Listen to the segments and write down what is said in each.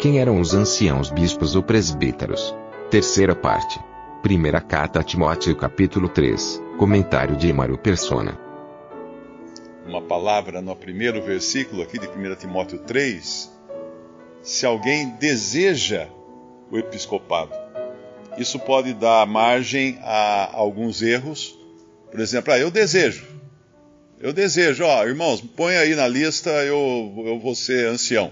Quem eram os anciãos bispos ou presbíteros? Terceira parte. Primeira carta a Timóteo capítulo 3. Comentário de Emaro Persona. Uma palavra no primeiro versículo aqui de 1 Timóteo 3. Se alguém deseja o episcopado, isso pode dar margem a alguns erros. Por exemplo, ah, eu desejo. Eu desejo, ó, irmãos, põe aí na lista, eu, eu vou ser ancião.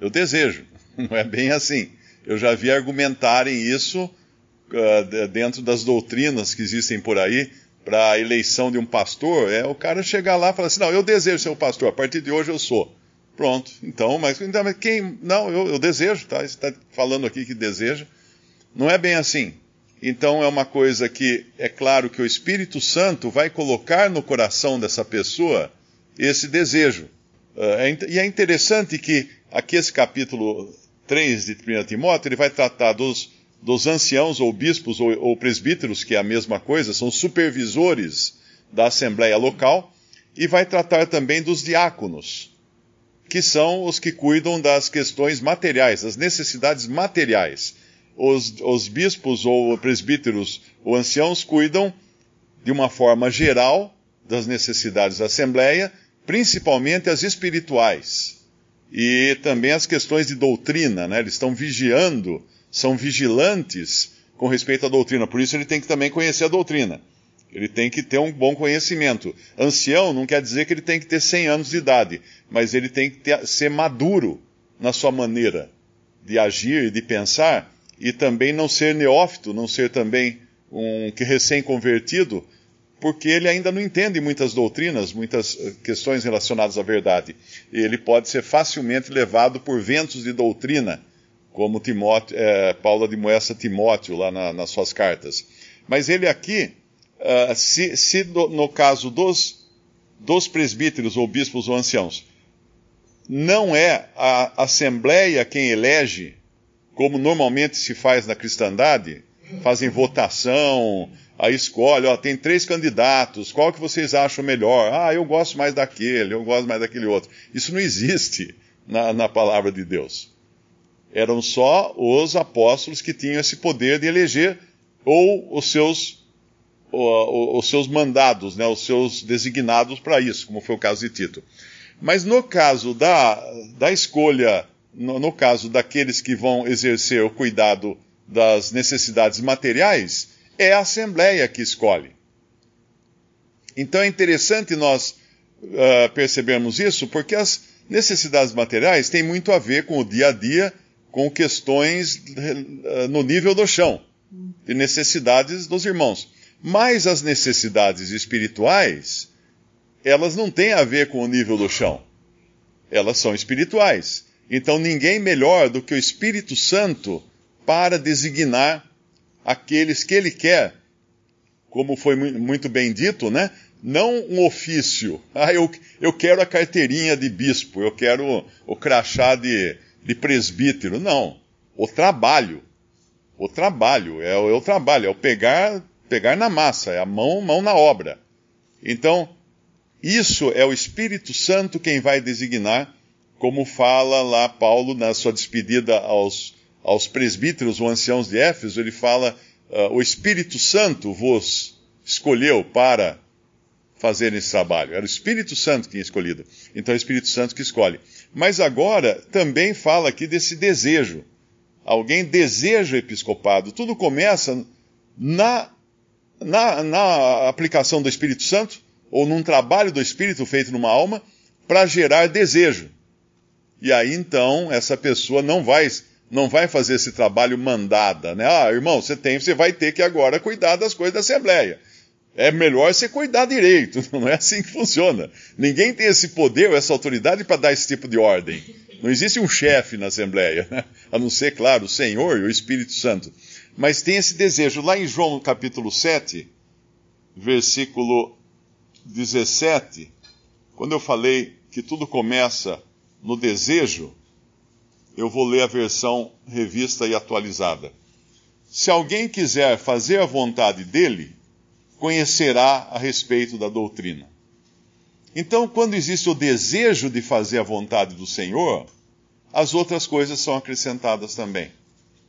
Eu desejo. Não é bem assim. Eu já vi argumentarem isso uh, dentro das doutrinas que existem por aí para a eleição de um pastor. É o cara chegar lá e falar assim: não, eu desejo ser o pastor, a partir de hoje eu sou. Pronto. Então, mas, então, mas quem. Não, eu, eu desejo, tá? Você está falando aqui que deseja. Não é bem assim. Então é uma coisa que é claro que o Espírito Santo vai colocar no coração dessa pessoa esse desejo. Uh, e é interessante que aqui esse capítulo 3 de 1 Timóteo, ele vai tratar dos, dos anciãos ou bispos ou, ou presbíteros, que é a mesma coisa, são supervisores da assembleia local, e vai tratar também dos diáconos, que são os que cuidam das questões materiais, das necessidades materiais. Os, os bispos ou presbíteros ou anciãos cuidam de uma forma geral das necessidades da Assembleia, principalmente as espirituais e também as questões de doutrina, né? Eles estão vigiando, são vigilantes com respeito à doutrina. Por isso ele tem que também conhecer a doutrina. Ele tem que ter um bom conhecimento. Ancião não quer dizer que ele tem que ter 100 anos de idade, mas ele tem que ter, ser maduro na sua maneira de agir e de pensar e também não ser neófito, não ser também um que recém-convertido, porque ele ainda não entende muitas doutrinas, muitas eh, questões relacionadas à verdade. Ele pode ser facilmente levado por ventos de doutrina, como Timóteo, é, Paulo admoesta Timóteo lá na, nas suas cartas. Mas ele aqui, uh, se, se do, no caso dos, dos presbíteros ou bispos ou anciãos, não é a assembleia quem elege como normalmente se faz na cristandade, fazem votação, aí escolhe, ó, tem três candidatos, qual que vocês acham melhor? Ah, eu gosto mais daquele, eu gosto mais daquele outro. Isso não existe na, na palavra de Deus. Eram só os apóstolos que tinham esse poder de eleger, ou os seus, os seus mandados, né, os seus designados para isso, como foi o caso de Tito. Mas no caso da, da escolha no, no caso daqueles que vão exercer o cuidado das necessidades materiais, é a Assembleia que escolhe. Então é interessante nós uh, percebermos isso, porque as necessidades materiais têm muito a ver com o dia a dia, com questões uh, no nível do chão, de necessidades dos irmãos. Mas as necessidades espirituais, elas não têm a ver com o nível do chão. Elas são espirituais. Então ninguém melhor do que o Espírito Santo para designar aqueles que ele quer, como foi muito bem dito, né? Não um ofício. Ah, eu, eu quero a carteirinha de bispo, eu quero o crachá de, de presbítero. Não. O trabalho. O trabalho. É, é o trabalho, é o pegar, pegar na massa, é a mão, mão na obra. Então, isso é o Espírito Santo quem vai designar como fala lá Paulo na sua despedida aos, aos presbíteros ou anciãos de Éfeso, ele fala: uh, o Espírito Santo vos escolheu para fazer esse trabalho. Era o Espírito Santo que tinha escolhido. Então é o Espírito Santo que escolhe. Mas agora também fala aqui desse desejo. Alguém deseja o episcopado. Tudo começa na, na, na aplicação do Espírito Santo, ou num trabalho do Espírito feito numa alma, para gerar desejo. E aí então essa pessoa não vai não vai fazer esse trabalho mandada, né? Ah, irmão, você tem, você vai ter que agora cuidar das coisas da Assembleia. É melhor você cuidar direito, não é assim que funciona. Ninguém tem esse poder essa autoridade para dar esse tipo de ordem. Não existe um chefe na Assembleia, né? a não ser, claro, o Senhor e o Espírito Santo. Mas tem esse desejo. Lá em João capítulo 7, versículo 17, quando eu falei que tudo começa no desejo, eu vou ler a versão revista e atualizada. Se alguém quiser fazer a vontade dele, conhecerá a respeito da doutrina. Então, quando existe o desejo de fazer a vontade do Senhor, as outras coisas são acrescentadas também.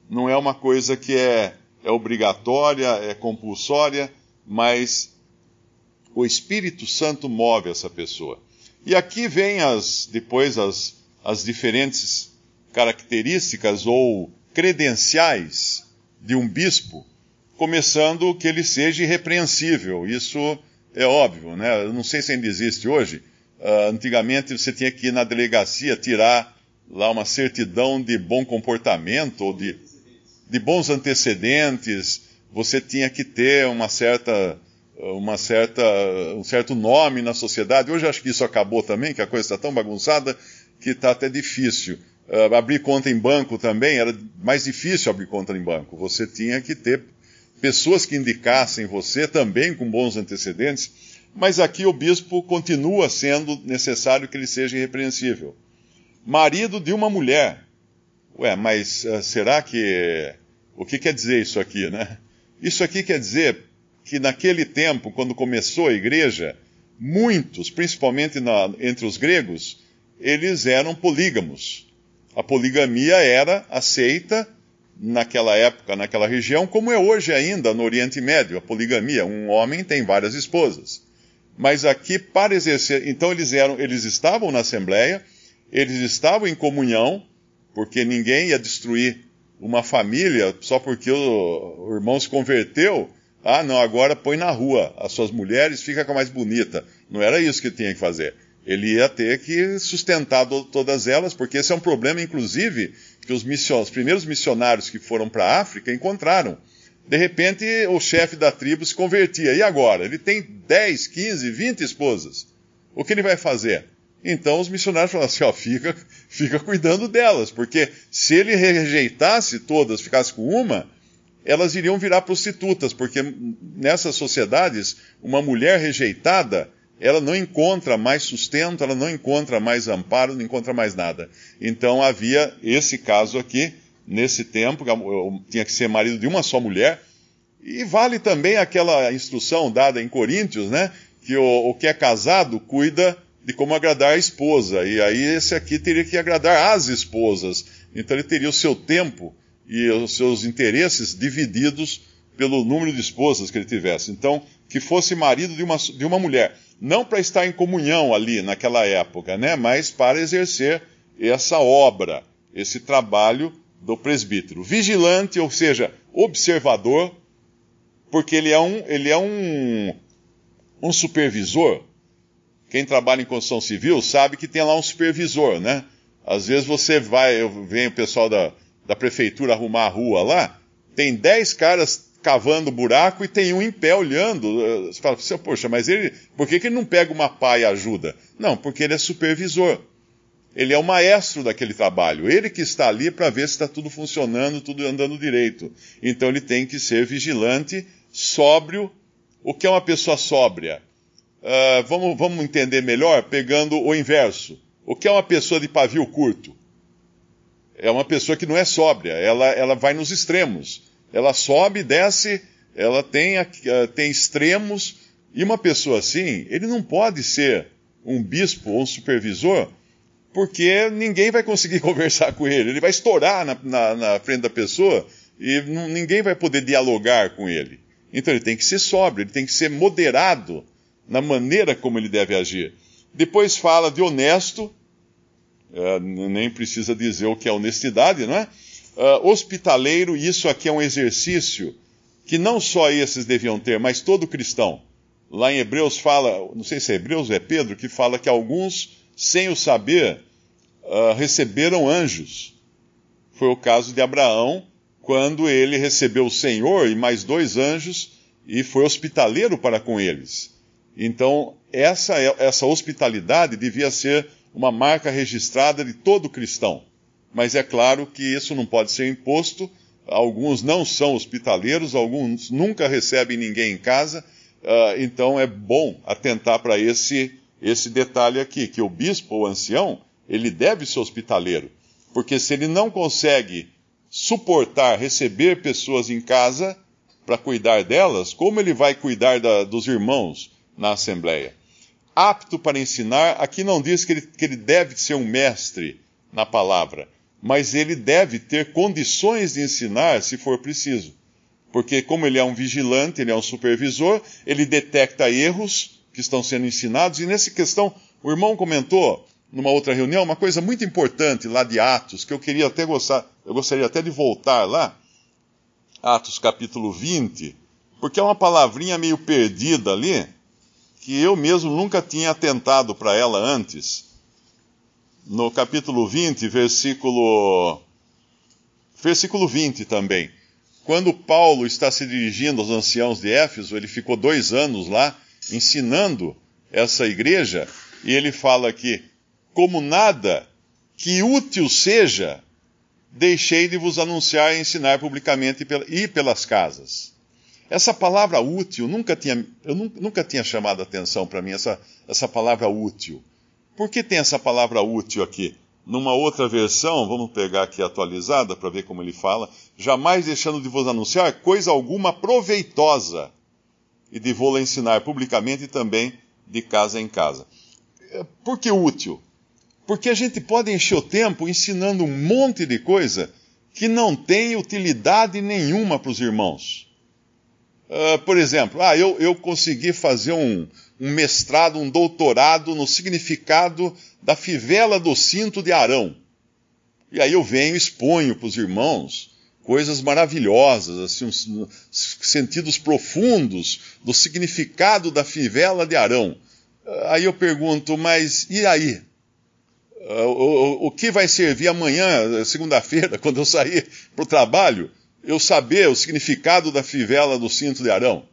Não é uma coisa que é, é obrigatória, é compulsória, mas o Espírito Santo move essa pessoa. E aqui vem as, depois as, as diferentes características ou credenciais de um bispo começando que ele seja irrepreensível. Isso é óbvio, né? Eu não sei se ainda existe hoje. Uh, antigamente você tinha que ir na delegacia tirar lá uma certidão de bom comportamento ou de, de bons antecedentes. Você tinha que ter uma certa, uma certa, um certo nome na sociedade. Hoje acho que isso acabou também, que a coisa está tão bagunçada que está até difícil. Uh, abrir conta em banco também era mais difícil abrir conta em banco. Você tinha que ter pessoas que indicassem você também com bons antecedentes, mas aqui o bispo continua sendo necessário que ele seja irrepreensível. Marido de uma mulher. Ué, mas uh, será que. O que quer dizer isso aqui, né? Isso aqui quer dizer que naquele tempo, quando começou a igreja, muitos, principalmente na, entre os gregos, eles eram polígamos. A poligamia era aceita naquela época, naquela região, como é hoje ainda no Oriente Médio, a poligamia. Um homem tem várias esposas. Mas aqui, para exercer. Então, eles, eram, eles estavam na Assembleia, eles estavam em comunhão, porque ninguém ia destruir uma família só porque o, o irmão se converteu. Ah, não, agora põe na rua as suas mulheres, fica com a mais bonita. Não era isso que tinha que fazer. Ele ia ter que sustentar todas elas, porque esse é um problema, inclusive, que os, os primeiros missionários que foram para a África encontraram. De repente, o chefe da tribo se convertia. E agora? Ele tem 10, 15, 20 esposas. O que ele vai fazer? Então os missionários falaram assim: ó, fica, fica cuidando delas, porque se ele rejeitasse todas, ficasse com uma, elas iriam virar prostitutas, porque nessas sociedades, uma mulher rejeitada ela não encontra mais sustento, ela não encontra mais amparo, não encontra mais nada. Então havia esse caso aqui, nesse tempo, tinha que ser marido de uma só mulher, e vale também aquela instrução dada em Coríntios, né? Que o, o que é casado cuida de como agradar a esposa, e aí esse aqui teria que agradar as esposas. Então ele teria o seu tempo e os seus interesses divididos pelo número de esposas que ele tivesse. Então, que fosse marido de uma, de uma mulher não para estar em comunhão ali naquela época, né, mas para exercer essa obra, esse trabalho do presbítero. Vigilante, ou seja, observador, porque ele é um, ele é um, um supervisor. Quem trabalha em construção civil sabe que tem lá um supervisor, né? Às vezes você vai, vem o pessoal da, da prefeitura arrumar a rua lá, tem dez caras cavando buraco e tem um em pé olhando. Você fala, poxa, mas ele, por que, que ele não pega uma pá e ajuda? Não, porque ele é supervisor. Ele é o maestro daquele trabalho. Ele que está ali para ver se está tudo funcionando, tudo andando direito. Então ele tem que ser vigilante, sóbrio. O que é uma pessoa sóbria? Uh, vamos, vamos entender melhor pegando o inverso. O que é uma pessoa de pavio curto? É uma pessoa que não é sóbria, ela, ela vai nos extremos ela sobe, desce, ela tem, tem extremos, e uma pessoa assim, ele não pode ser um bispo ou um supervisor, porque ninguém vai conseguir conversar com ele. Ele vai estourar na, na, na frente da pessoa e ninguém vai poder dialogar com ele. Então ele tem que ser sóbrio, ele tem que ser moderado na maneira como ele deve agir. Depois fala de honesto, é, nem precisa dizer o que é honestidade, não é? Uh, hospitaleiro, isso aqui é um exercício que não só esses deviam ter, mas todo cristão. Lá em Hebreus fala, não sei se é Hebreus ou é Pedro, que fala que alguns, sem o saber, uh, receberam anjos. Foi o caso de Abraão, quando ele recebeu o Senhor e mais dois anjos e foi hospitaleiro para com eles. Então, essa, essa hospitalidade devia ser uma marca registrada de todo cristão. Mas é claro que isso não pode ser imposto. Alguns não são hospitaleiros, alguns nunca recebem ninguém em casa. Uh, então é bom atentar para esse, esse detalhe aqui, que o bispo ou ancião, ele deve ser hospitaleiro. Porque se ele não consegue suportar receber pessoas em casa para cuidar delas, como ele vai cuidar da, dos irmãos na Assembleia? Apto para ensinar, aqui não diz que ele, que ele deve ser um mestre na palavra, mas ele deve ter condições de ensinar se for preciso. Porque, como ele é um vigilante, ele é um supervisor, ele detecta erros que estão sendo ensinados, e nessa questão, o irmão comentou numa outra reunião, uma coisa muito importante lá de Atos, que eu queria até gostar, eu gostaria até de voltar lá, Atos capítulo 20, porque é uma palavrinha meio perdida ali, que eu mesmo nunca tinha atentado para ela antes. No capítulo 20, versículo versículo 20 também. Quando Paulo está se dirigindo aos anciãos de Éfeso, ele ficou dois anos lá ensinando essa igreja, e ele fala aqui: como nada que útil seja, deixei de vos anunciar e ensinar publicamente e pelas casas. Essa palavra útil nunca tinha, eu nunca tinha chamado atenção para mim, essa, essa palavra útil. Por que tem essa palavra útil aqui? Numa outra versão, vamos pegar aqui atualizada para ver como ele fala, jamais deixando de vos anunciar coisa alguma proveitosa e de vou-la ensinar publicamente e também de casa em casa. Por que útil? Porque a gente pode encher o tempo ensinando um monte de coisa que não tem utilidade nenhuma para os irmãos. Uh, por exemplo, ah, eu, eu consegui fazer um, um mestrado, um doutorado no significado da fivela do cinto de Arão. E aí eu venho e exponho para os irmãos coisas maravilhosas, assim, sentidos profundos do significado da fivela de Arão. Aí eu pergunto, mas e aí? o, o, o que vai servir amanhã, segunda-feira, quando eu sair para o trabalho, eu saber o significado da fivela do cinto de Arão?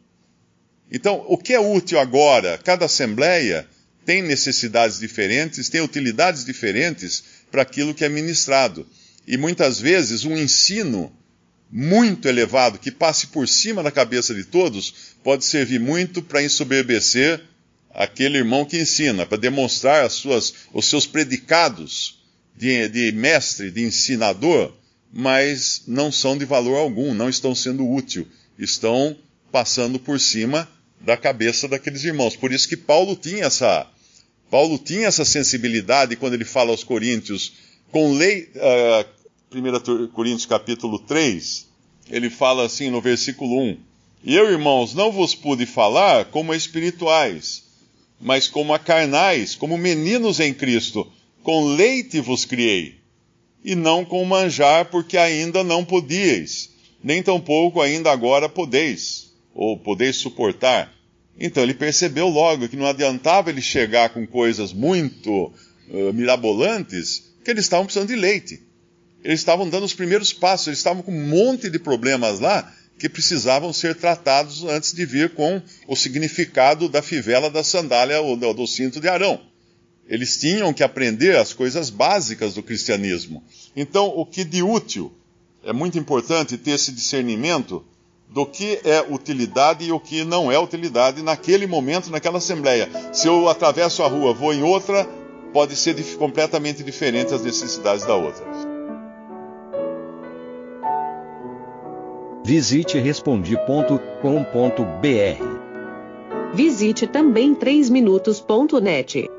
Então, o que é útil agora? Cada assembleia tem necessidades diferentes, tem utilidades diferentes para aquilo que é ministrado. E muitas vezes um ensino muito elevado, que passe por cima da cabeça de todos, pode servir muito para ensoberbecer aquele irmão que ensina, para demonstrar as suas, os seus predicados de, de mestre, de ensinador, mas não são de valor algum, não estão sendo útil, estão passando por cima da cabeça daqueles irmãos. Por isso que Paulo tinha essa, Paulo tinha essa sensibilidade quando ele fala aos Coríntios, com lei, uh, ah, 1 Coríntios capítulo 3, ele fala assim no versículo 1, E eu, irmãos, não vos pude falar como espirituais, mas como a carnais, como meninos em Cristo. Com leite vos criei, e não com manjar, porque ainda não podíeis, nem tampouco ainda agora podeis, ou podeis suportar. Então ele percebeu logo que não adiantava ele chegar com coisas muito uh, mirabolantes, que eles estavam precisando de leite. Eles estavam dando os primeiros passos, eles estavam com um monte de problemas lá, que precisavam ser tratados antes de vir com o significado da fivela da sandália ou do, do cinto de Arão. Eles tinham que aprender as coisas básicas do cristianismo. Então, o que de útil é muito importante ter esse discernimento do que é utilidade e o que não é utilidade naquele momento, naquela assembleia. Se eu atravesso a rua, vou em outra, pode ser completamente diferente as necessidades da outra. Visite respondi.com.br. Visite também 3minutos.net.